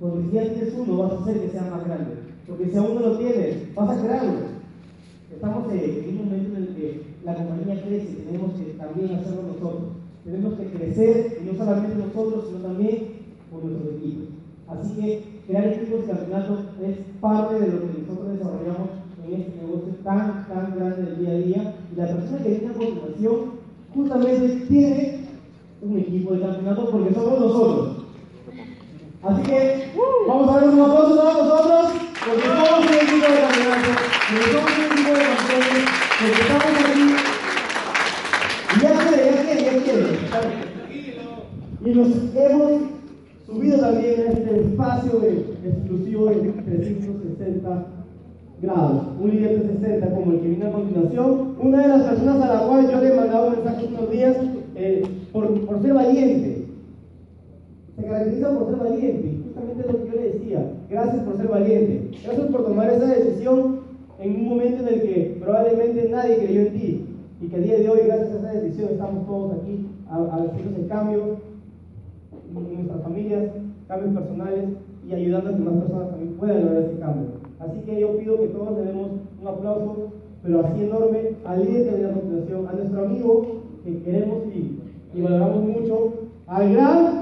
Porque si ya tienes uno, vas a hacer que sea más grande. Porque si aún no lo tienes, vas a crearlo. Estamos en un momento en el que la compañía crece tenemos que también hacerlo nosotros. Tenemos que crecer, y no solamente nosotros, sino también por nuestros equipos. Así que crear equipos de campeonato es parte de lo que nosotros desarrollamos en este negocio tan, tan grande del día a día. Y la persona que viene a continuación justamente tiene un equipo de campeonato porque somos nosotros. Así que vamos a dar un aplauso a todos nosotros porque somos un equipo de campeonato, porque somos un equipo de campeones, porque estamos aquí. Y ya quiere, ya quiere, ya quiere. Y nos hemos subido también a este espacio exclusivo de 360 grados, un líder 360 como el que viene a continuación. Una de las personas a la cual yo le mandaba un mensaje unos días eh, por, por ser valiente. Se caracteriza por ser valiente, justamente lo que yo le decía. Gracias por ser valiente. Gracias por tomar esa decisión en un momento en el que probablemente nadie creyó en ti. Y que a día de hoy, gracias a esa decisión, estamos todos aquí hacer ese cambio en nuestras familias, cambios personales y ayudando a que más personas también puedan lograr ese cambio. Así que yo pido que todos le demos un aplauso, pero así enorme, al líder que viene a continuación, a nuestro amigo que queremos y, y valoramos mucho, al gran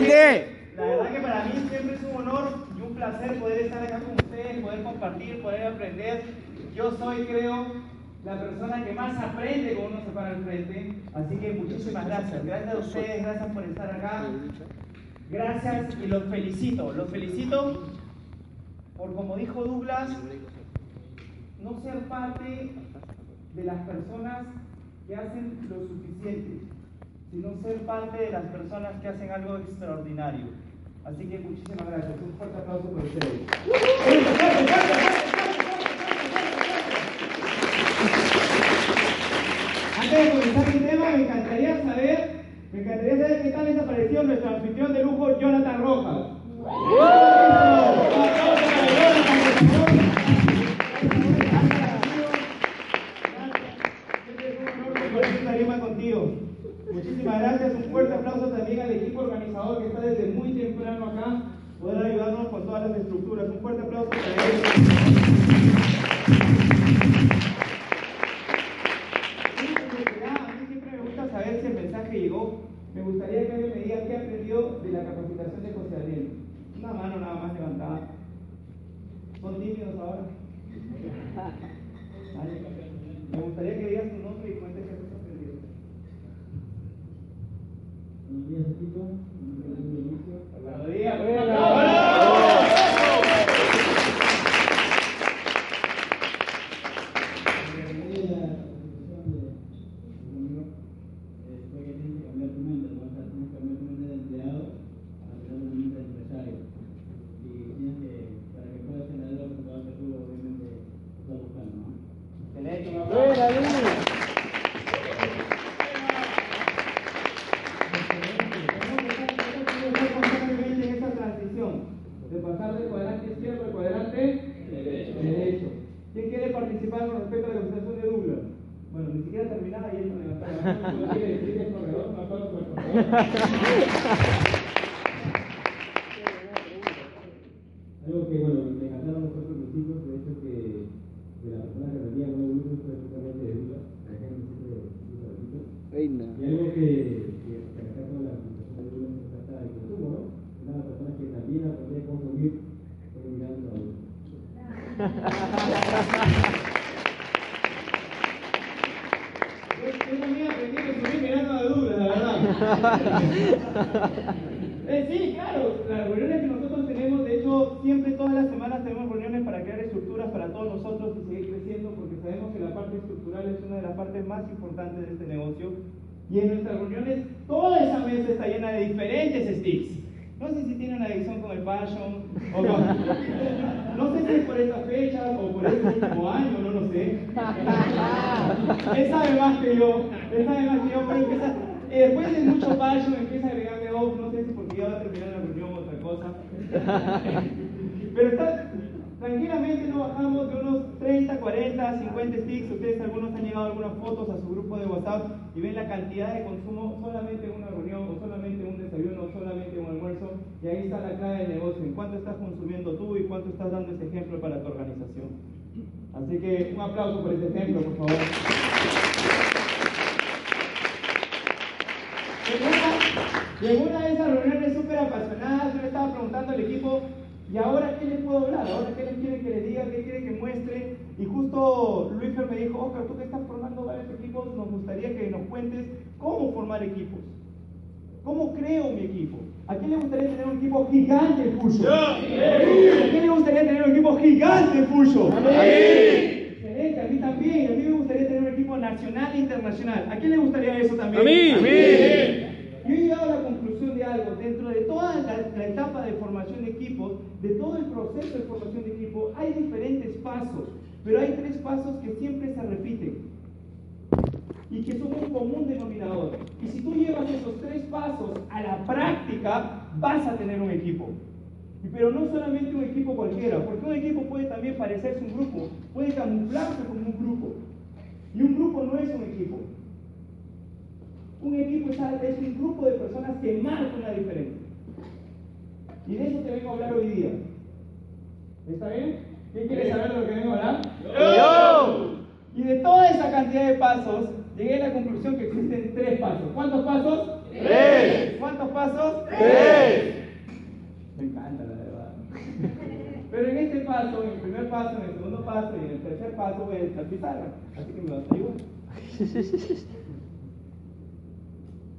¡Excelente! La verdad que para mí siempre es un honor y un placer poder estar acá con ustedes, poder compartir, poder aprender. Yo soy, creo, la persona que más aprende cuando uno se para al frente. Así que muchísimas gracias. Gracias a ustedes, gracias por estar acá. Gracias y los felicito. Los felicito por, como dijo Douglas, no ser parte de las personas que hacen lo suficiente, sino ser parte de las personas que hacen algo extraordinario. Así que muchísimas gracias. Un fuerte aplauso por ustedes. Antes de comenzar mi tema, me encantaría saber, me encantaría saber qué tal les ha parecido nuestro anfitrión de lujo, Jonathan Rojas. contigo. Muchísimas gracias, un fuerte aplauso también al equipo organizador que está desde muy temprano acá, poder ayudarnos con todas las estructuras. Un fuerte aplauso para ellos. A mí siempre me gusta saber si el mensaje llegó. Me gustaría que alguien me diga qué aprendió de la capacitación de José Ariel. Una mano nada más levantada. ¿Son tímidos ahora? Me gustaría que digas tu nombre y cuentes qué has aprendido. Buenos días, equipo. Buenos días. Buenos de pasar del cuadrante izquierdo al cuadrante derecho. ¿Quién quiere participar con respecto a la conversación de Douglas? Bueno, ni siquiera terminada y él no levantaba la mano. ¿No quiere decir que es corredor? Un aplauso para el corredor. Algo que, bueno, me encantaron nosotros los chicos, de hecho que de la persona que venía con el grupo fue justamente de Douglas, la gente siempre dice bonitos. Y algo que, acá con la presentación de Douglas se trata del consumo, ¿no? Una persona que también aprende a consumir mirando a uno. Yo también aprendí a consumir mirando a Douglas, la verdad. Eh, sí, claro, las reuniones que nosotros tenemos, de hecho, siempre todas las semanas tenemos reuniones para crear estructuras para todos nosotros y seguir creciendo, porque sabemos que la parte estructural es una de las partes más importantes de este negocio. Y en nuestras reuniones toda esa mesa está llena de diferentes sticks. No sé si tiene una adicción con el passion, o no sé si es por estas fechas o por este último año, no lo sé. Él sabe más que yo, él sabe más que yo, pero empieza, eh, después de mucho passion empieza a agregarme, oh, no sé si porque ya va a terminar la reunión o otra cosa. Pero está, Tranquilamente no bajamos de unos 30, 40, 50 sticks. Ustedes algunos han llegado algunas fotos a su grupo de WhatsApp y ven la cantidad de consumo solamente en una reunión o solamente en un desayuno o solamente en un almuerzo. Y ahí está la clave del negocio. En cuánto estás consumiendo tú y cuánto estás dando ese ejemplo para tu organización. Así que un aplauso por ese ejemplo, por favor. En una de esas reuniones súper apasionadas, yo le estaba preguntando al equipo ¿Y ahora qué les puedo hablar? ¿Ahora qué les quiere que les diga? ¿Qué quiere que muestre? Y justo Luis me dijo, Oscar, tú que estás formando varios equipos, nos gustaría que nos cuentes cómo formar equipos. ¿Cómo creo mi equipo? ¿A quién le gustaría tener un equipo gigante, Fuso? ¿A quién le gustaría tener un equipo gigante, Fuso? Excelente, a mí también. A mí un equipo nacional e internacional. ¿A quién le gustaría eso también? A mí. A mí. Yo he llegado a la conclusión de algo, dentro de toda la, etapa de formación de equipos, de todo el proceso de formación de equipo, hay diferentes pasos, pero hay tres pasos que siempre se repiten y que son un común denominador. Y si tú llevas esos tres pasos a la práctica, vas a tener un equipo. Pero no solamente un equipo cualquiera, porque un equipo puede también parecerse un grupo, puede camuflarse como un grupo. Y un grupo no es un equipo. Un equipo es, un grupo de personas que marcan la diferencia. Y de eso te vengo a hablar hoy día. ¿Está bien? ¿Quién quiere saber de lo que vengo a hablar? ¡Yo! Y de toda esa cantidad de pasos, llegué a la conclusión que existen tres pasos. ¿Cuántos pasos? ¡Tres! ¿Cuántos pasos? ¡Tres! Me encanta la verdad. Pero en este paso, en el primer paso, en el y el tercer paso voy a estar pizarra. Así que me vas a ayudar.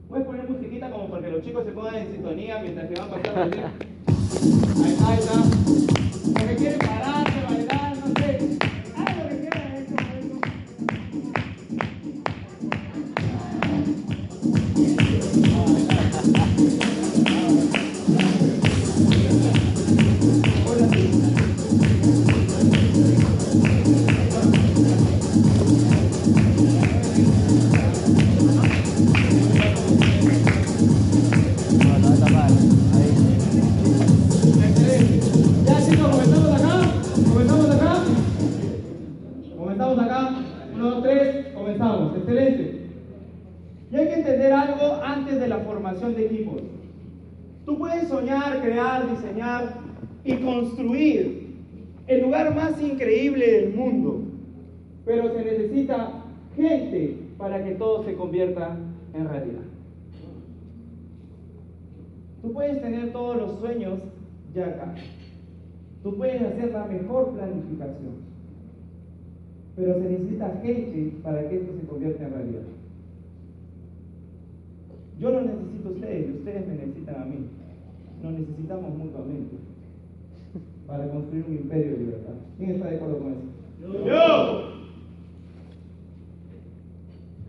Puedes poner musiquita como para que los chicos se pongan en sintonía mientras que van pasando el día. Ahí está, ahí está. quieren pararse, crear, diseñar y construir el lugar más increíble del mundo, pero se necesita gente para que todo se convierta en realidad. Tú puedes tener todos los sueños ya acá. Tú puedes hacer la mejor planificación. Pero se necesita gente para que esto se convierta en realidad. Yo lo necesito a ustedes ustedes me necesitan a mí. Nos necesitamos mutuamente para construir un imperio de libertad. ¿Quién está de acuerdo con eso? Yo.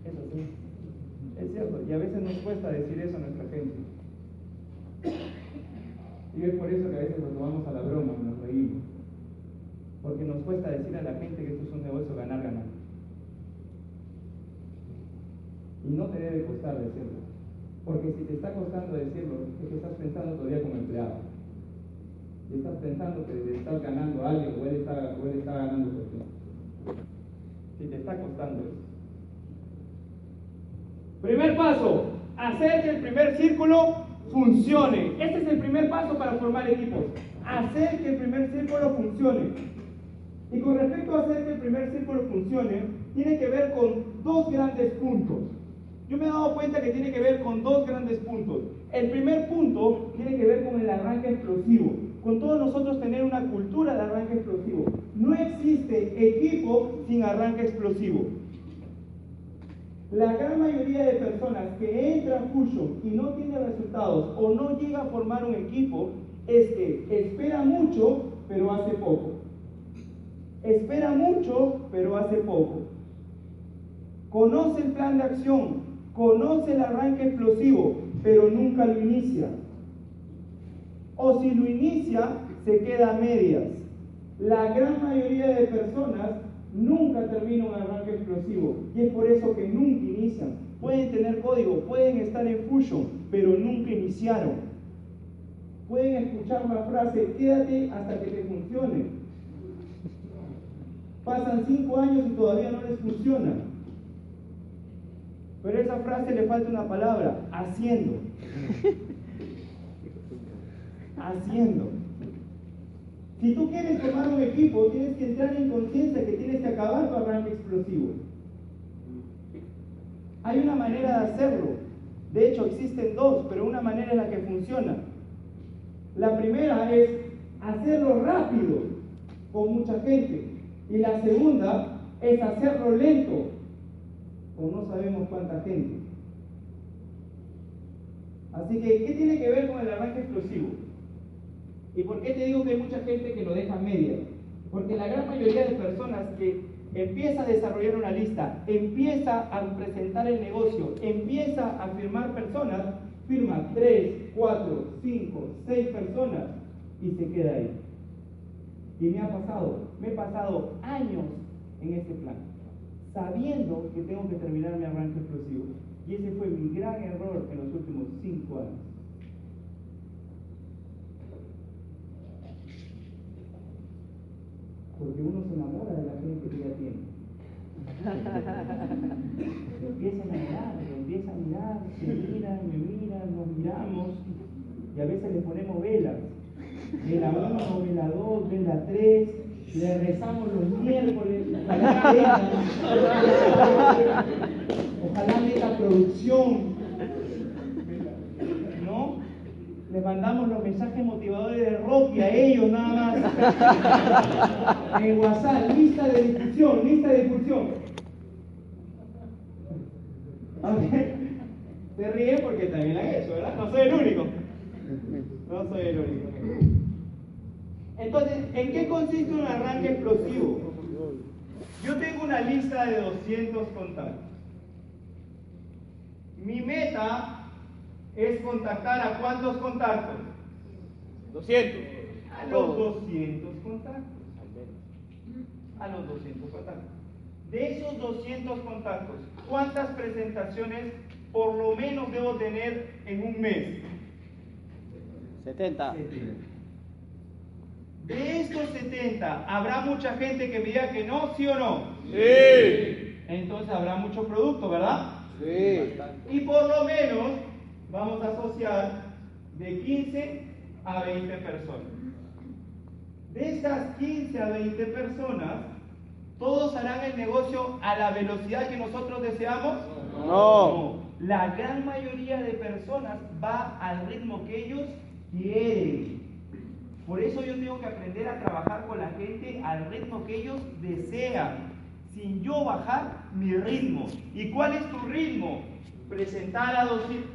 Eso sí. Es cierto, y a veces nos cuesta decir eso a nuestra gente. Y es por eso que a veces nos tomamos a la broma, nos reímos. Porque nos cuesta decir a la gente que esto es un negocio ganar-ganar. Y no te debe costar decirlo. Porque si te está costando decirlo, es que estás pensando todavía como empleado. Y estás pensando que estás ganando a alguien o él está, ganando por ti. Si te está costando eso. Primer paso, hacer que el primer círculo funcione. Este es el primer paso para formar equipos. Hacer que el primer círculo funcione. Y con respecto a hacer que el primer círculo funcione, tiene que ver con dos grandes puntos. Yo me he dado cuenta que tiene que ver con dos grandes puntos. El primer punto tiene que ver con el arranque explosivo, con todos nosotros tener una cultura de arranque explosivo. No existe equipo sin arranque explosivo. La gran mayoría de personas que entran Fusion y no tiene resultados o no llega a formar un equipo es que espera mucho pero hace poco. Espera mucho pero hace poco. Conoce el plan de acción, conoce el arranque explosivo, pero nunca lo inicia. O si lo inicia, se queda a medias. La gran mayoría de personas nunca termina un arranque explosivo y es por eso que nunca inician. Pueden tener código, pueden estar en Fusion, pero nunca iniciaron. Pueden escuchar una frase, quédate hasta que te funcione. Pasan cinco años y todavía no les funciona. Pero a esa frase le falta una palabra, haciendo. haciendo. Si tú quieres tomar un equipo, tienes que entrar en conciencia que tienes que acabar tu arranque explosivo. Hay una manera de hacerlo. De hecho, existen dos, pero una manera es la que funciona. La primera es hacerlo rápido con mucha gente. Y la segunda es hacerlo lento con no sabemos cuánta gente. Así que, ¿qué tiene que ver con el arranque explosivo? ¿Y por qué te digo que hay mucha gente que lo deja media? Porque la gran mayoría de personas que empieza a desarrollar una lista, empieza a presentar el negocio, empieza a firmar personas, firma 3, 4, 5, 6 personas y se queda ahí. Y me ha pasado, me he pasado años en ese plan, sabiendo que tengo que terminar mi arranque explosivo. Y ese fue mi gran error en los últimos 5 años. porque uno se enamora de la gente que ya tiene. Lo empiezan a mirar, lo empiezan a mirar, se miran, me miran, nos miramos, y a veces le ponemos velas. Vela 1, vela 2, vela 3, le rezamos los miércoles, ojalá ojalá la producción, les mandamos los mensajes motivadores de Rocky a ellos nada más. en WhatsApp, lista de difusión, lista de difusión. Se ríen porque también han hecho, ¿verdad? No soy el único. No soy el único. Entonces, ¿en qué consiste un arranque explosivo? Yo tengo una lista de 200 contactos. Mi meta es contactar a cuántos contactos? 200. A los 200 contactos. A los 200 contactos. De esos 200 contactos, ¿cuántas presentaciones por lo menos debo tener en un mes? 70. De estos 70, ¿habrá mucha gente que me diga que no, sí o no? Sí. Entonces habrá mucho producto, ¿verdad? Sí. Y por lo menos vamos a asociar de 15 a 20 personas. De estas 15 a 20 personas, ¿todos harán el negocio a la velocidad que nosotros deseamos? No. La gran mayoría de personas va al ritmo que ellos quieren. Por eso yo tengo que aprender a trabajar con la gente al ritmo que ellos desean, sin yo bajar mi ritmo. ¿Y cuál es tu ritmo? presentar a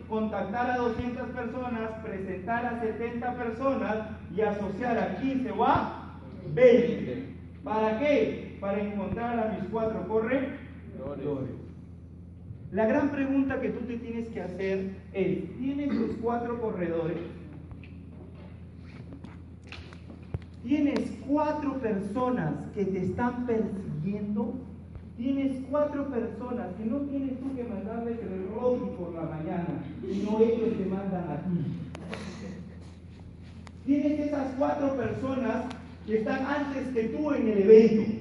contactar a 200 personas, presentar a 70 personas y asociar a 15 o a 20. ¿Para qué? Para encontrar a mis cuatro corredores. La gran pregunta que tú te tienes que hacer es, ¿tienes tus cuatro corredores? ¿Tienes cuatro personas que te están persiguiendo? Tienes cuatro personas que no tienes tú que mandarles el Rocky por la mañana, sino ellos te mandan a ti. Tienes esas cuatro personas que están antes que tú en el evento.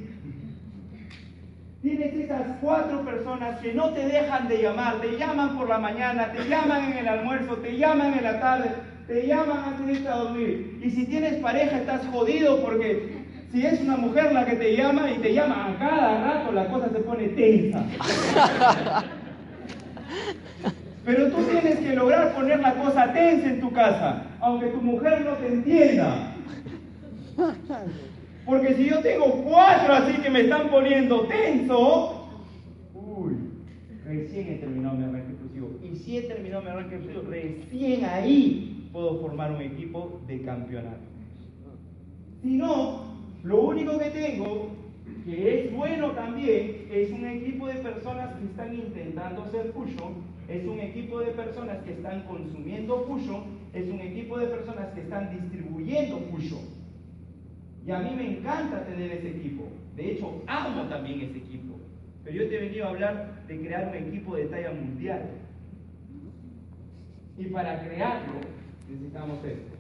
Tienes esas cuatro personas que no te dejan de llamar, te llaman por la mañana, te llaman en el almuerzo, te llaman en la tarde, te llaman antes de irte a dormir. Y si tienes pareja estás jodido porque si es una mujer la que te llama y te llama a cada rato, la cosa se pone tensa. Pero tú tienes que lograr poner la cosa tensa en tu casa, aunque tu mujer no te entienda. Porque si yo tengo cuatro así que me están poniendo tenso, uy, recién he terminado mi arranque exclusivo. Y si he terminado mi arranque exclusivo, recién ahí puedo formar un equipo de campeonato. Si no, lo único que tengo, que es bueno también, es un equipo de personas que están intentando hacer fusion, es un equipo de personas que están consumiendo Fusion, es un equipo de personas que están distribuyendo Fusion. Y a mí me encanta tener ese equipo. De hecho, amo también ese equipo. Pero yo te he venido a hablar de crear un equipo de talla mundial. Y para crearlo necesitamos esto.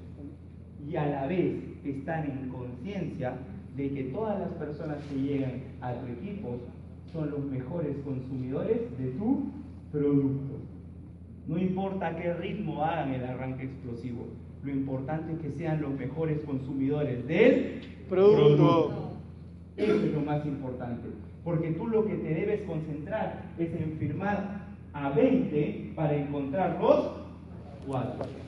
Y a la vez están en conciencia de que todas las personas que llegan a tu equipo son los mejores consumidores de tu producto. No importa qué ritmo hagan el arranque explosivo, lo importante es que sean los mejores consumidores del producto. Eso es lo más importante, porque tú lo que te debes concentrar es en firmar a 20 para encontrar los 4.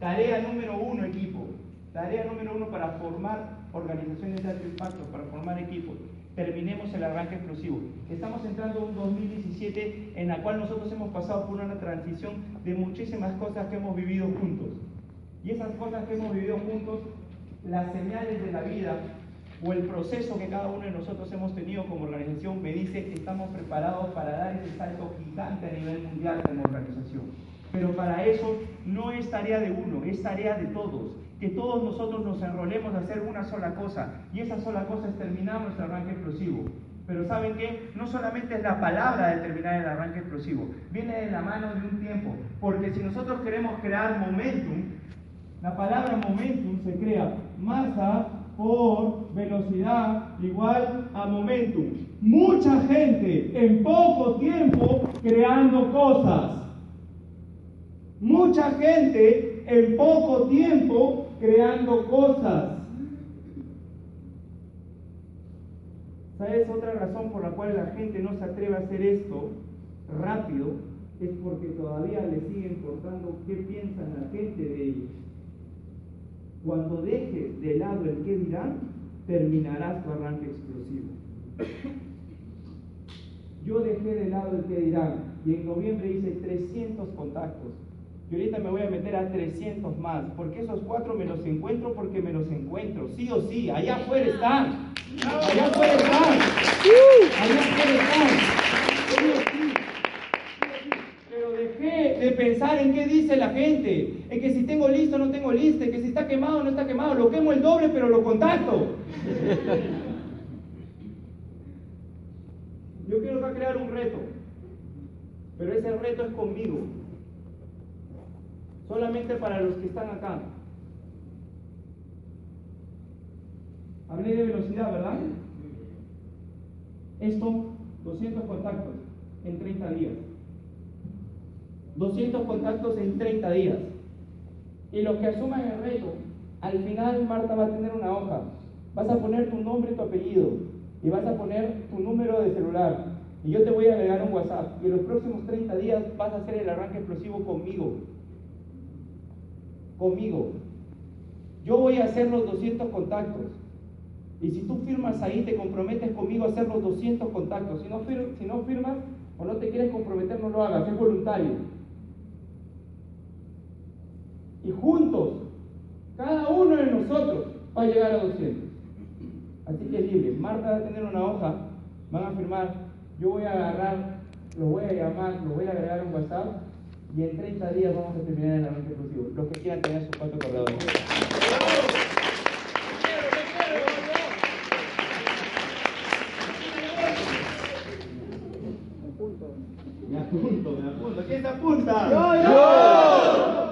Tarea número uno, equipo. Tarea número uno para formar organizaciones de alto impacto, para formar equipos. Terminemos el arranque explosivo. Estamos entrando en un 2017 en la cual nosotros hemos pasado por una transición de muchísimas cosas que hemos vivido juntos. Y esas cosas que hemos vivido juntos, las señales de la vida o el proceso que cada uno de nosotros hemos tenido como organización me dice que estamos preparados para dar ese salto gigante a nivel mundial como organización. Pero para eso no es tarea de uno, es tarea de todos. Que todos nosotros nos enrolemos a hacer una sola cosa. Y esa sola cosa es terminar nuestro arranque explosivo. Pero ¿saben qué? No solamente es la palabra de terminar el arranque explosivo, viene de la mano de un tiempo. Porque si nosotros queremos crear momentum, la palabra momentum se crea masa por velocidad igual a momentum. Mucha gente en poco tiempo creando cosas. Mucha gente en poco tiempo creando cosas. ¿Sabes otra razón por la cual la gente no se atreve a hacer esto rápido? Es porque todavía le sigue importando qué piensa la gente de ellos. Cuando dejes de lado el qué dirán, terminarás tu arranque explosivo. Yo dejé de lado el qué dirán y en noviembre hice 300 contactos y ahorita me voy a meter a 300 más, porque esos cuatro me los encuentro porque me los encuentro, sí o sí, allá afuera están, allá afuera están, allá afuera están, Pero dejé de pensar en qué dice la gente, en que si tengo listo no tengo listo, en que si está quemado o no está quemado, lo quemo el doble pero lo contacto. Yo quiero crear un reto, pero ese reto es conmigo solamente para los que están acá. Hablé de velocidad, ¿verdad? Esto, 200 contactos en 30 días. 200 contactos en 30 días. Y los que asuman el reto, al final Marta va a tener una hoja. Vas a poner tu nombre tu apellido. Y vas a poner tu número de celular. Y yo te voy a agregar un WhatsApp. Y en los próximos 30 días vas a hacer el arranque explosivo conmigo conmigo. Yo voy a hacer los 200 contactos. Y si tú firmas ahí, te comprometes conmigo a hacer los 200 contactos. Si no, si no firmas o no te quieres comprometer, no lo hagas, es voluntario. Y juntos, cada uno de nosotros va a llegar a 200. Así que es libre. Marta va a tener una hoja, van a firmar, yo voy a agarrar, lo voy a llamar, lo voy a agregar en WhatsApp y en 30 días vamos a terminar el arranque exclusivo. Los que quieran tener sus cuatro corredores. Me apunto, me apunto. ¿Quién se apunta? ¡Yo, yo!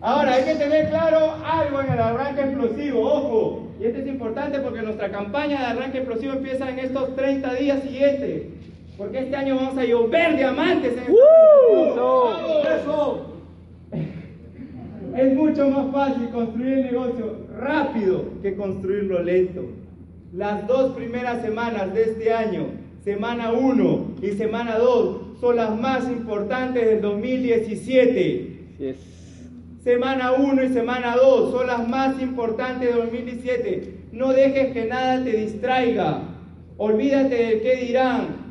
Ahora, hay que tener claro algo en el arranque explosivo, ojo. Y esto es importante porque nuestra campaña de arranque explosivo empieza en estos 30 días siguientes. Porque este año vamos a llover diamantes en Eso. Es mucho más fácil construir el negocio rápido que construirlo lento. Las dos primeras semanas de este año, semana 1 y semana 2, son las más importantes del 2017. Semana 1 y semana 2 son las más importantes del 2017. No dejes que nada te distraiga. Olvídate de qué dirán.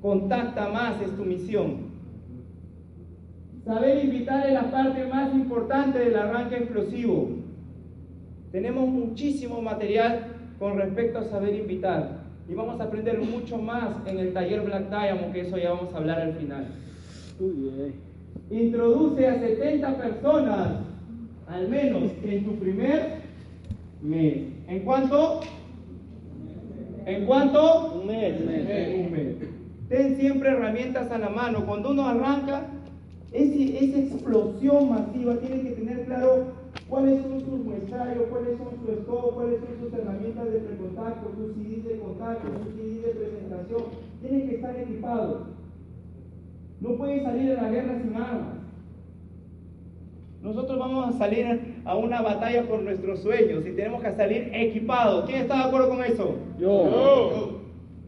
Contacta más es tu misión. Saber invitar es la parte más importante del arranque explosivo. Tenemos muchísimo material con respecto a saber invitar. y vamos a aprender mucho más en el taller Black Diamond, que eso ya vamos a hablar al final. Introduce a 70 personas, al menos en tu primer mes. ¿En cuánto? ¿En cuánto? Un mes. En un mes. Ten siempre herramientas a la mano. Cuando uno arranca, ese- esa explosión masiva tiene que tener claro cuáles son sus muestrarios, cuáles son sus scope, cuáles son sus herramientas de precontacto, sus CDs de contacto, sus CDs de presentación. Tienen que estar equipados. No puede salir a la guerra sin armas. Nosotros vamos a salir a una batalla por nuestros sueños y tenemos que salir equipados. ¿Quién está de acuerdo con eso? Yo.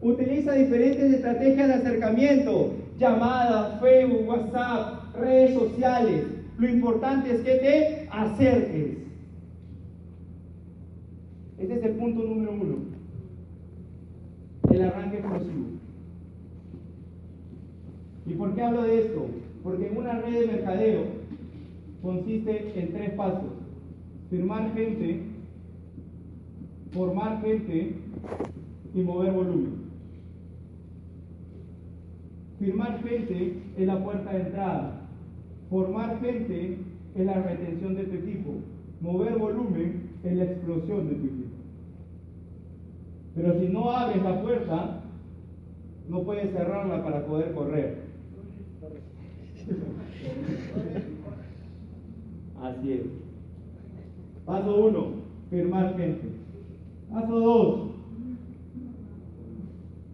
Utiliza diferentes estrategias de acercamiento, llamadas, Facebook, WhatsApp, redes sociales. Lo importante es que te acerques. Ese es el punto número uno. El arranque explosivo. ¿Y por qué hablo de esto? Porque una red de mercadeo consiste en tres pasos. Firmar gente, formar gente y mover volumen. Firmar gente es la puerta de entrada. Formar gente es la retención de tu equipo. Mover volumen es la explosión de tu equipo. Pero si no abres la puerta, no puedes cerrarla para poder correr. Así es. Paso 1, firmar gente. Paso 2,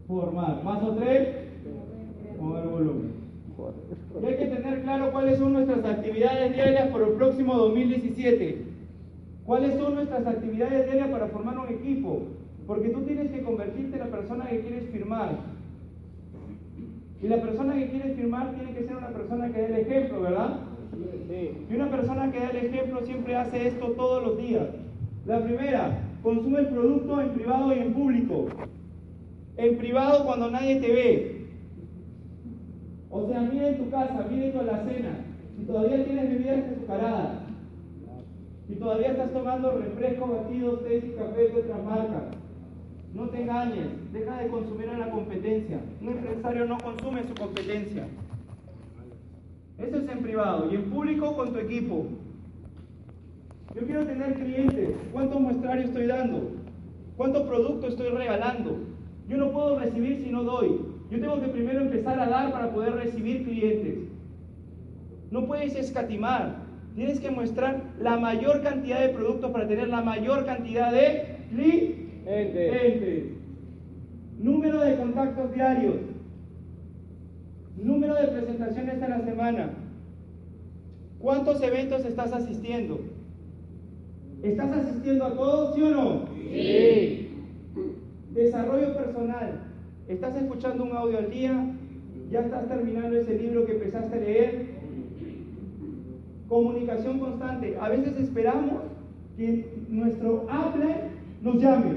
formar. Paso 3, mover volumen. Y hay que tener claro cuáles son nuestras actividades diarias para el próximo 2017. ¿Cuáles son nuestras actividades diarias para formar un equipo? Porque tú tienes que convertirte en la persona que quieres firmar. Y la persona que quieres firmar tiene que ser una persona que dé el ejemplo, ¿verdad? Y una persona que da el ejemplo siempre hace esto todos los días. La primera, consume el producto en privado y en público. En privado cuando nadie te ve. O sea, mira en tu casa, mira en tu alacena. Si todavía tienes bebidas azucaradas. Si todavía estás tomando refrescos, batidos, té y café de otra marca. No te engañes, deja de consumir a la competencia. Un empresario no consume su competencia. Eso es en privado. Y en público con tu equipo. Yo quiero tener clientes. ¿Cuántos muestrarios estoy dando? ¿Cuántos productos estoy regalando? Yo no puedo recibir si no doy. Yo tengo que primero empezar a dar para poder recibir clientes. No puedes escatimar. Tienes que mostrar la mayor cantidad de productos para tener la mayor cantidad de clientes. Número de contactos diarios. Número de presentaciones a la semana. ¿Cuántos eventos estás asistiendo? ¿Estás asistiendo a todos, sí o no? Sí. Desarrollo personal. ¿Estás escuchando un audio al día? ¿Ya estás terminando ese libro que empezaste a leer? Comunicación constante. A veces esperamos que nuestro upline nos llame.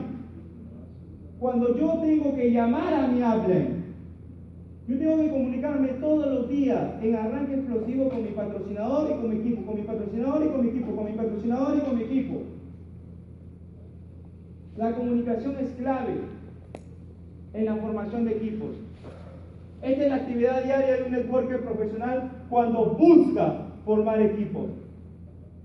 Cuando yo tengo que llamar a mi upline, yo tengo que comunicarme todos los días en arranque explosivo con mi patrocinador y con mi equipo, con mi patrocinador y con mi equipo, con mi patrocinador y con mi equipo. La comunicación es clave en la formación de equipos. Esta es la actividad diaria de un networker profesional cuando busca formar equipos.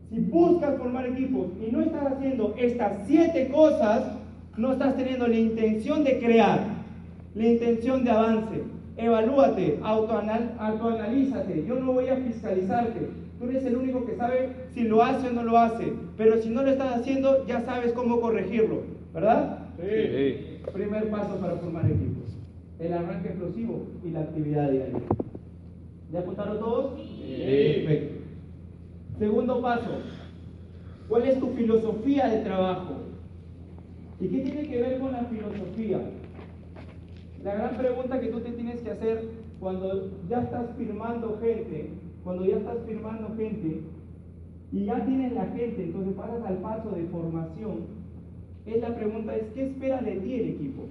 Si buscas formar equipos y no estás haciendo estas siete cosas, no estás teniendo la intención de crear, la intención de avance. Evalúate, autoanal, autoanalízate. Yo no voy a fiscalizarte. Tú eres el único que sabe si lo hace o no lo hace. Pero si no lo estás haciendo, ya sabes cómo corregirlo. ¿Verdad? Sí. Primer paso para formar equipos. El arranque explosivo y la actividad diaria. ¿Ya apuntaron todos? Perfecto. Segundo paso. ¿Cuál es tu filosofía de trabajo? ¿Y qué tiene que ver con la filosofía? La gran pregunta que tú te tienes que hacer cuando ya estás firmando gente, cuando ya estás firmando gente y ya tienes la gente, entonces pasas al paso de formación, es la pregunta es, ¿qué espera de ti el equipo?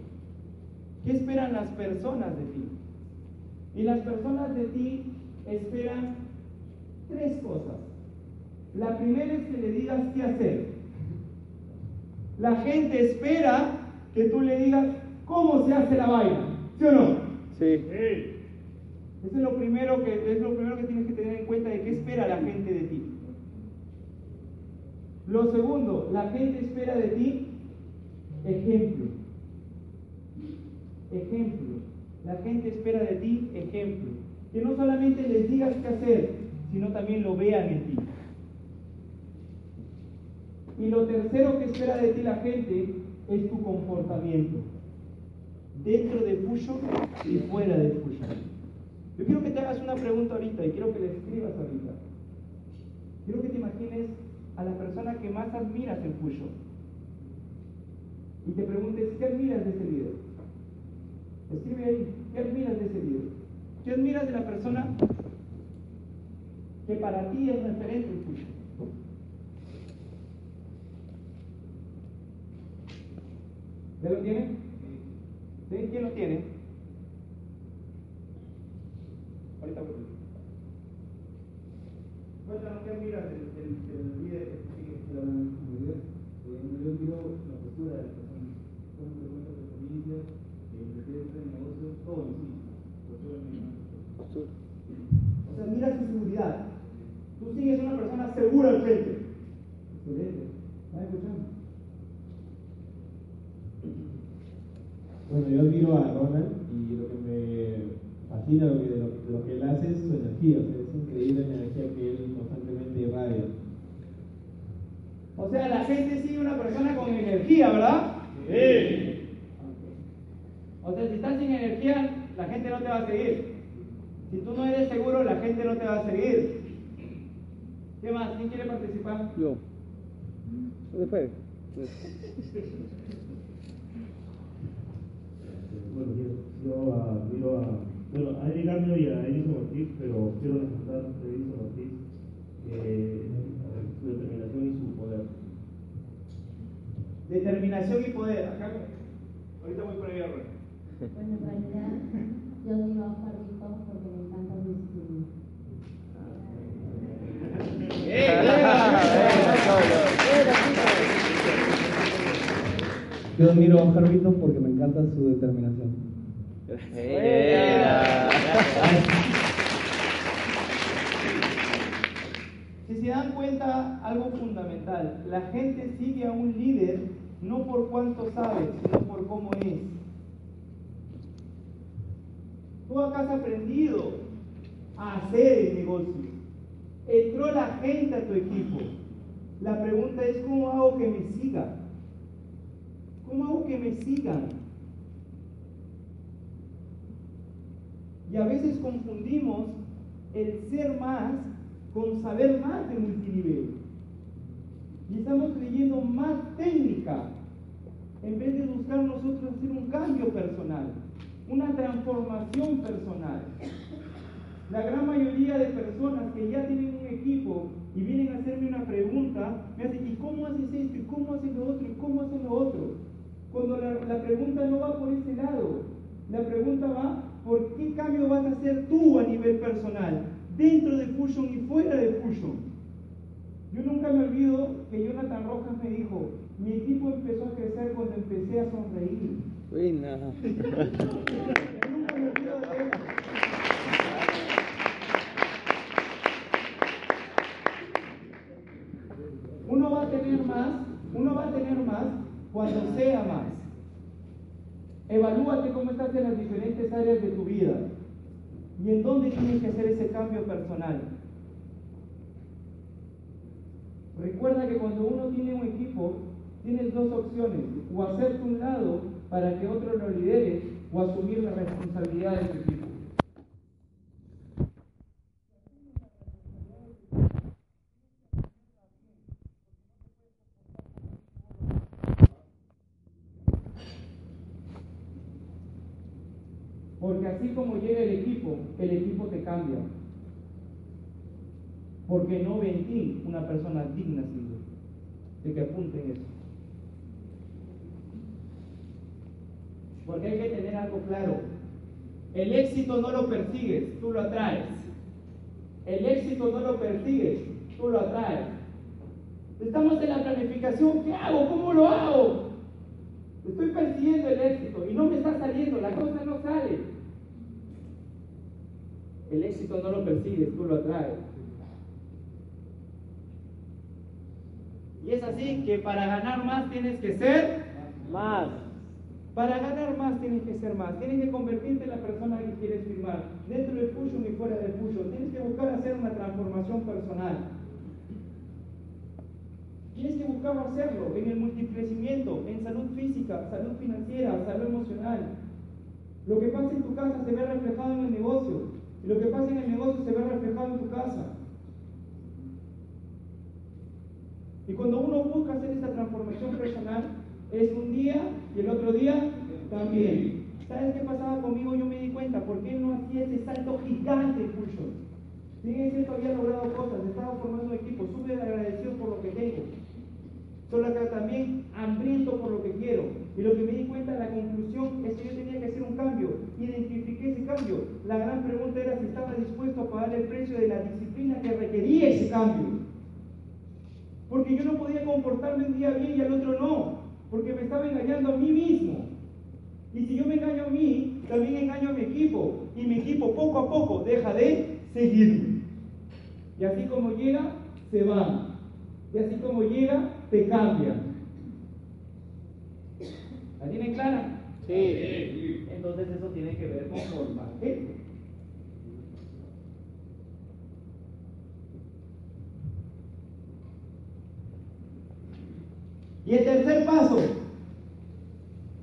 ¿Qué esperan las personas de ti? Y las personas de ti esperan tres cosas. La primera es que le digas qué hacer. La gente espera que tú le digas cómo se hace la vaina, ¿sí o no? Sí. Eso es lo primero que es lo primero que tienes que tener en cuenta de qué espera la gente de ti. Lo segundo, la gente espera de ti ejemplo. Ejemplo. La gente espera de ti ejemplo. Que no solamente les digas qué hacer, sino también lo vean en ti. Y lo tercero que espera de ti la gente es tu comportamiento. Dentro de Fusion y fuera de Fusion. Yo quiero que te hagas una pregunta ahorita y quiero que le escribas ahorita. Quiero que te imagines a la persona que más admiras en Fusion. Y te preguntes, ¿qué admiras de ese líder? Escribe ahí, ¿qué admiras de ese líder? ¿Qué admiras de la persona que para ti es referente en Fusion? ¿Ya lo tiene? ¿Sí? ¿Quién lo tiene? Ahorita voy. Cuéntanos qué miras del, del, del líder que sigue. Yo miro la postura de la persona, cómo te cuenta tu experiencia, eh, prefiere hacer negocios, todo en sí, postura Postura. O sea, mira su seguridad. Tú sigues una persona segura al frente. Excelente. ¿Estás escuchando? Bueno, yo admiro a Ronald y lo que me fascina lo que, de lo, de lo que él hace es su energía, o sea, es increíble la energía que él constantemente irradia. O sea, la gente sigue una persona con energía, ¿verdad? Sí. O sea, si estás sin energía, la gente no te va a seguir. Si tú no eres seguro, la gente no te va a seguir. ¿Qué más? ¿Quién quiere participar? Yo. Después. Bueno, yo, yo admiro a, bueno, a Eric Cambio y a Edison Ortiz, pero quiero resaltar a Edison Ortiz eh, su determinación y su poder. Determinación y poder. Acá, ahorita voy por ahí. Bueno, en realidad yo digo a Carlitos porque me encanta mi estudio. Yo admiro a Jarvito porque me encanta su determinación. Si se dan cuenta, algo fundamental, la gente sigue a un líder no por cuánto sabe, sino por cómo es. Tú acá has aprendido a hacer el Entró la gente a tu equipo. La pregunta es, ¿cómo hago que me siga? ¿Cómo hago que me sigan? Y a veces confundimos el ser más con saber más de multinivel. Y estamos creyendo más técnica en vez de buscar nosotros hacer un cambio personal, una transformación personal. La gran mayoría de personas que ya tienen un equipo y vienen a hacerme una pregunta, me hacen, ¿y cómo haces esto? ¿Y cómo haces lo otro? ¿Y cómo haces lo otro? Cuando la, la pregunta no va por ese lado, la pregunta va por qué cambio vas a hacer tú a nivel personal, dentro de Fusion y fuera de Fusion. Yo nunca me olvido que Jonathan Rojas me dijo, mi equipo empezó a crecer cuando empecé a sonreír. Buena. Nunca me olvido de. Uno va a tener más, uno va tener más cuando sea más. Evalúate cómo estás en las diferentes áreas de tu vida y en dónde tienes que hacer ese cambio personal. Recuerda que cuando uno tiene un equipo, tienes dos opciones, o hacerte un lado para que otro lo lidere, o asumir la responsabilidad de tu equipo. Porque así como llega el equipo, el equipo te cambia. Porque no ve en ti una persona digna, Silvio. De que apunten eso. Porque hay que tener algo claro. El éxito no lo persigues, tú lo atraes. El éxito no lo persigues, tú lo atraes. Estamos en la planificación, ¿qué hago? ¿Cómo lo hago? Estoy persiguiendo el éxito y no me está saliendo, la cosa no sale. El éxito no lo persigues, tú lo atraes. Y es así que para ganar más tienes que ser Más. para ganar más tienes que ser más, tienes que convertirte en la persona que quieres firmar, dentro del fusion y fuera del fusion, tienes que buscar hacer una transformación personal. Tienes que buscar hacerlo en el multicrecimiento, en salud física, salud financiera, salud emocional. Lo que pasa en tu casa se ve reflejado en el negocio, y lo que pasa en el negocio se ve reflejado en tu casa. Y cuando uno busca hacer esta transformación personal, es un día y el otro día también. ¿Sabes qué pasaba conmigo? Yo me di cuenta, ¿por qué no hacía ese salto gigante bien es cierto, había logrado cosas, estaba formando un equipo, súper agradecido por lo que tengo. Solo acá también hambriento por lo que quiero. Y lo que me di cuenta, la conclusión es que yo tenía que hacer un cambio. Identifiqué ese cambio. La gran pregunta era si estaba dispuesto a pagar el precio de la disciplina que requería ese cambio. Porque yo no podía comportarme un día bien y al otro no. Porque me estaba engañando a mí mismo. Y si yo me engaño a mí, también engaño a mi equipo. Y mi equipo poco a poco deja de seguirme. Y así como llega, se va. Y así como llega, te cambia. ¿La tienen clara? Sí. Entonces eso tiene que ver con formar gente. Y el tercer paso,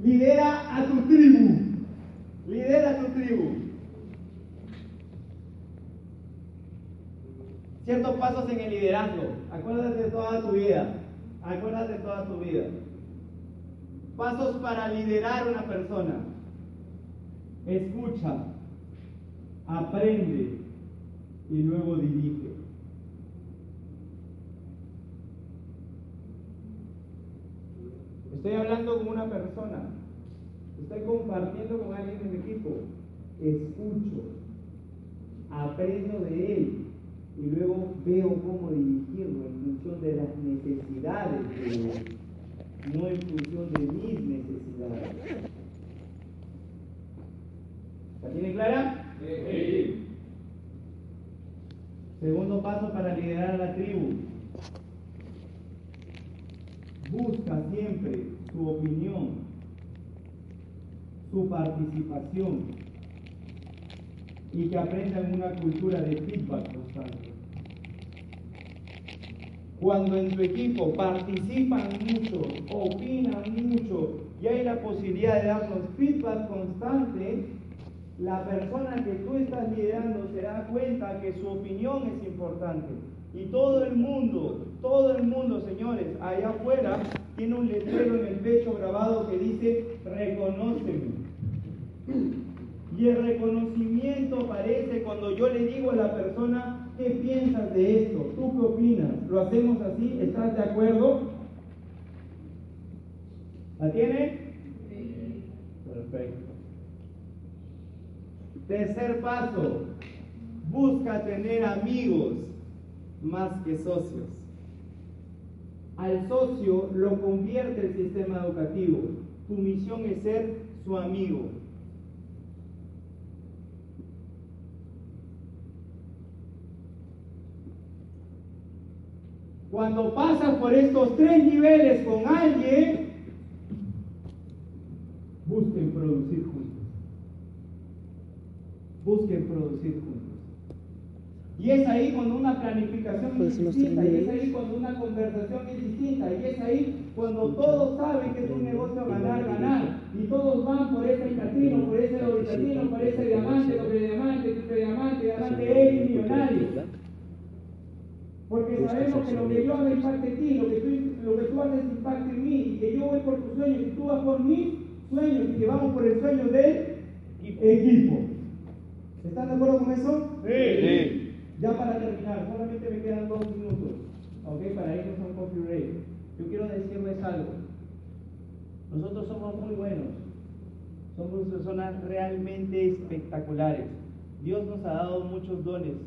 lidera a tu tribu. Lidera a tu tribu. Ciertos pasos en el liderazgo. Acuérdate de toda tu vida. Acuérdate toda tu vida. Pasos para liderar una persona. Escucha, aprende y luego dirige. Estoy hablando con una persona. Estoy compartiendo con alguien de mi equipo. Escucho, aprendo de él y luego veo cómo dirigirlo en función de las necesidades de él, no en función de mis necesidades. ¿La tiene clara? Sí. Segundo paso para liderar a la tribu. Busca siempre su opinión, su participación y que aprendan una cultura de feedback constante. Cuando en tu equipo participan mucho, opinan mucho y hay la posibilidad de darnos feedback constante, la persona que tú estás liderando se da cuenta que su opinión es importante. Y todo el mundo, todo el mundo, señores, allá afuera, tiene un letrero en el pecho grabado que dice, reconóceme. Y el reconocimiento aparece cuando yo le digo a la persona, ¿qué piensas de esto? ¿Tú qué opinas? ¿Lo hacemos así? ¿Estás de acuerdo? ¿La tiene? Perfecto. Tercer paso, busca tener amigos más que socios. Al socio lo convierte el sistema educativo. Tu misión es ser su amigo. Cuando pasas por estos tres niveles con alguien, busquen producir juntos. Busquen producir juntos. Y es ahí cuando una planificación Pues es distinta, y es ahí cuando una conversación es distinta, y es ahí cuando todos saben que es un negocio ganar, ganar, y todos van por ese platino, por ese platino, por ese diamante, doble diamante, triple diamante, diamante X millonario. Porque sabemos que lo que yo haga impacte en ti, lo que, tú, lo que tú haces impacte en mí, y que yo voy por tus sueños y tú vas por mis sueños, y que vamos por el sueño del equipo. ¿Están de acuerdo con eso? Sí. Ya para terminar, solamente me quedan dos minutos, ¿ok? Para irnos a un coffee break. Yo quiero decirles algo. Nosotros somos muy buenos. Somos personas realmente espectaculares. Dios nos ha dado muchos dones,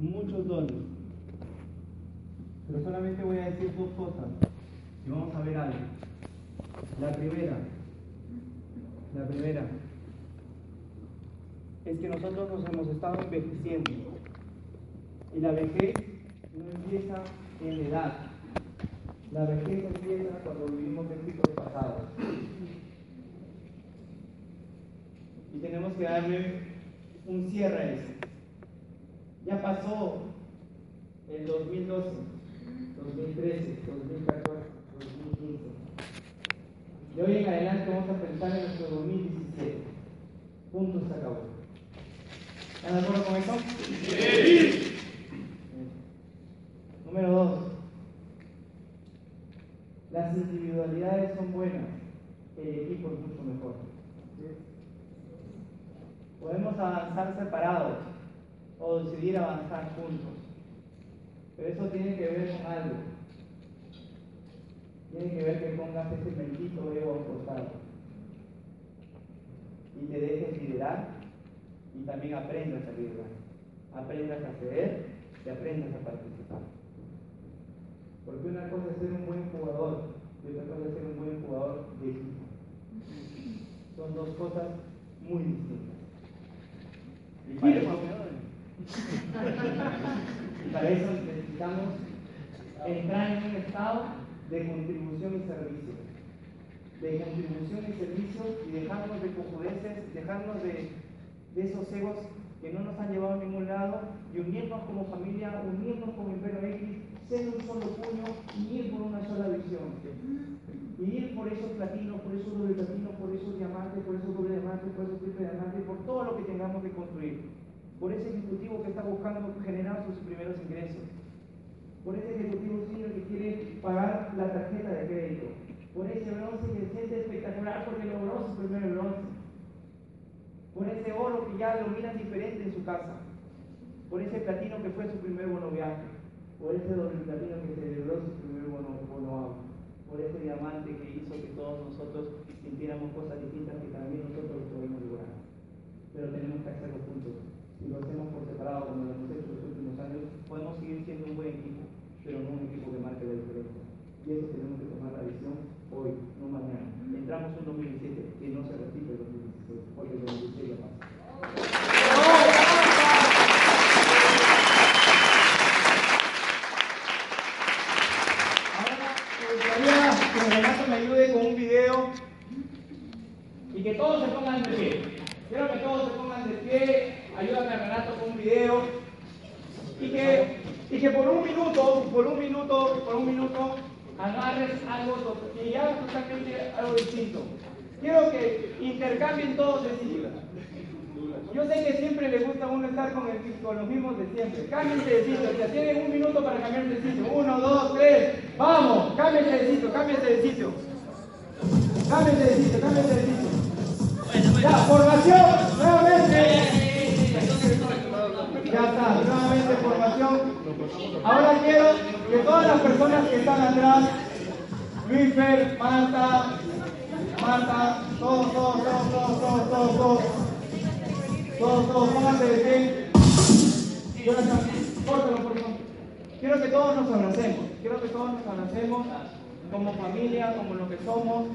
muchos dones. Pero solamente voy a decir dos cosas y vamos a ver algo. La primera, la primera, es que nosotros nos hemos estado envejeciendo. Y la vejez no empieza en edad. La vejez empieza cuando vivimos en ciclos pasados. Y tenemos que darle un cierre a eso. Ya pasó el 2012, 2013, 2014, 2015. De hoy en adelante vamos a pensar en nuestro 2017. Punto se acabó. ¿Están de acuerdo con eso? Sí. Número dos. Las individualidades son buenas, el equipo es mucho mejor. Podemos avanzar separados o decidir avanzar juntos. Pero eso tiene que ver con algo. Tiene que ver que pongas ese bendito ego a un costado. Y te dejes liderar y también aprendas a liderar. Aprendas a ceder y aprendas a participar. Porque una cosa es ser un buen jugador y otra cosa es ser un buen jugador de equipo. Son dos cosas muy distintas. Y para, eso, y para eso necesitamos entrar en un estado de contribución y servicio. De contribución y servicio y dejarnos de cojudeces, dejarnos de, de esos egos que no nos han llevado a ningún lado y unirnos como familia, unirnos como Imperio X, ser un solo puño y ir por una sola visión. Y ir por esos platinos, por esos doble platinos, por esos diamantes, por esos doble diamantes, por esos triple diamantes, por todo lo que tengamos que construir. Por ese ejecutivo que está buscando generar sus primeros ingresos. Por ese ejecutivo senior que quiere pagar la tarjeta de crédito. Por ese bronce que se siente espectacular porque logró su primer bronce por ese oro que ya lo miran diferente en su casa, por ese platino que fue su primer bono viaje, por ese doble platino que celebró su primer bono, bono por ese diamante que hizo que todos nosotros sintiéramos cosas distintas que también nosotros podemos lograr. Pero tenemos que hacerlo juntos. Si lo hacemos por separado, como lo hemos hecho los últimos años, podemos seguir siendo un buen equipo, pero no un equipo que marque la diferencia. Y eso tenemos que tomar la visión hoy, no mañana. En 2017, que no se repite el 2016, porque Ahora quiero que todas las personas que están atrás, Luisfer, Marta, Marta, todos, todos, todos, todos, todos, todos, todos, todos, todos, pónganse de pie. Jonathan, córtalo, por favor. Quiero que todos nos abracemos, quiero que todos nos abracemos como familia, como lo que somos.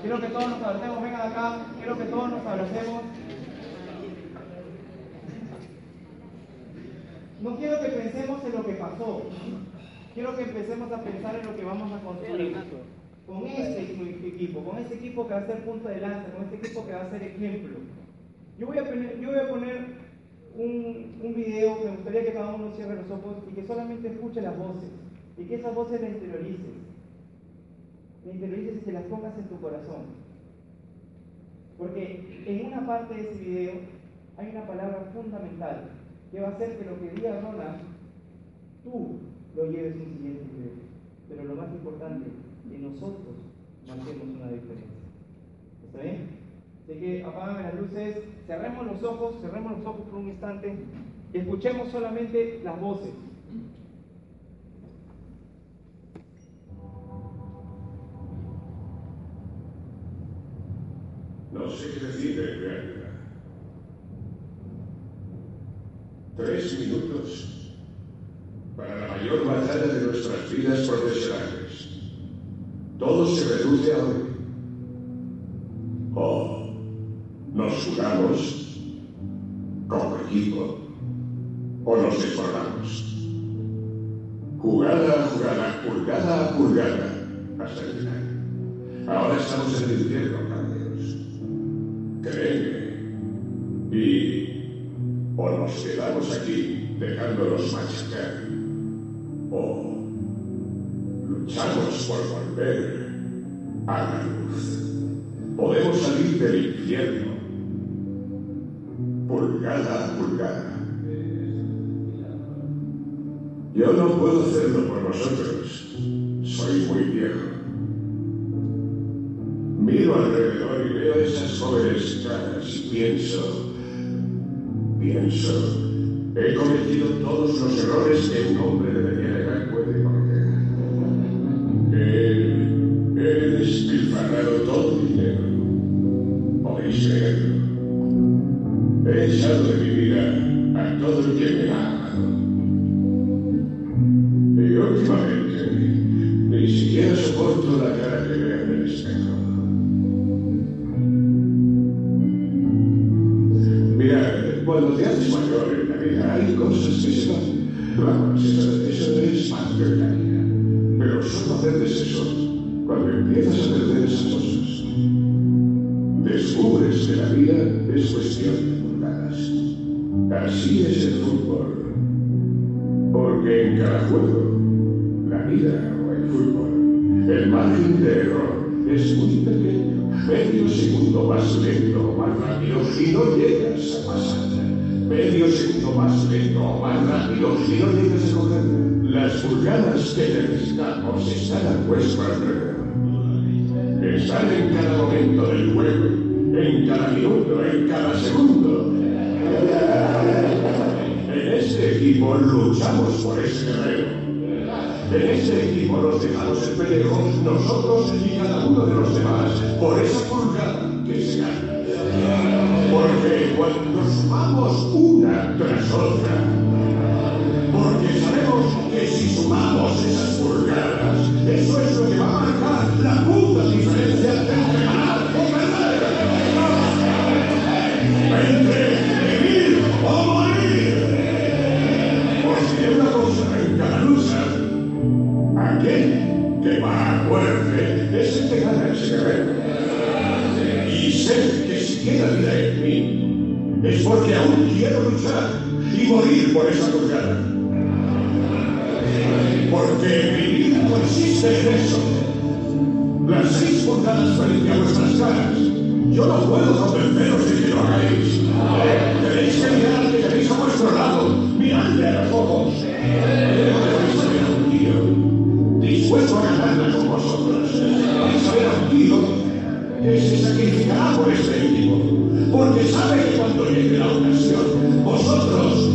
Quiero que todos nos abracemos, vengan acá, quiero que todos nos abracemos. No quiero que pensemos en lo que pasó. Quiero que empecemos a pensar en lo que vamos a construir. Con este equipo, con este equipo que va a ser punto de lanza, con este equipo que va a ser ejemplo. Yo voy a poner, yo voy a poner un, un video, me gustaría que cada uno cierre los ojos y que solamente escuche las voces. Y que esas voces las interiorices. Las interiorices y que las pongas en tu corazón. Porque en una parte de ese video hay una palabra fundamental que va a hacer que lo que diga Ronald, tú lo lleves un siguiente nivel. Pero lo más importante, que nosotros marquemos una diferencia. ¿Está bien? Así que apagame las luces, cerremos los ojos, cerremos los ojos por un instante y escuchemos solamente las voces. No sé qué decir en realidad. Tres minutos para la mayor batalla de nuestras vidas profesionales. todo se reduce a hoy. O nos jugamos como equipo o nos desbordamos. Jugada a jugada, pulgada a pulgada, hasta el final. Ahora estamos en el infierno, quedamos aquí dejándonos machacar, o luchamos por volver a la luz. Podemos salir del infierno, pulgada a pulgada. Yo no puedo hacerlo por vosotros. Soy muy viejo. Miro alrededor y veo esas jóvenes caras y pienso, pienso, he cometido todos los errores que un hombre de Es cuestión de pulgadas. Así es el fútbol. Porque en cada juego, la vida o el fútbol, el margen de error es muy pequeño. Medio segundo más lento o más rápido y no llegas a pasar. Medio segundo más lento o más rápido y no llegas a coger. Las pulgadas que necesitamos están a vuestro alrededor. Están en cada momento del juego, en cada minuto, en cada segundo. En este equipo luchamos por ese terreno. En este equipo nos dejamos el pellejo nosotros y cada uno de los demás por esa pulgada que se gana. Porque cuando sumamos una tras otra, por esa pulgada. Porque mi vida consiste en eso. Las seis pulgadas frente a vuestras caras. Yo no puedo convenceros de que lo hagáis. Tenéis que mirar que tenéis a vuestro lado. Miradle a los ojos. Vais a un tío dispuesto a ganarla con vosotros. Vais a ver a un tío que se sacrificará por este equipo. Porque sabe que cuando llegue la ocasión, vosotros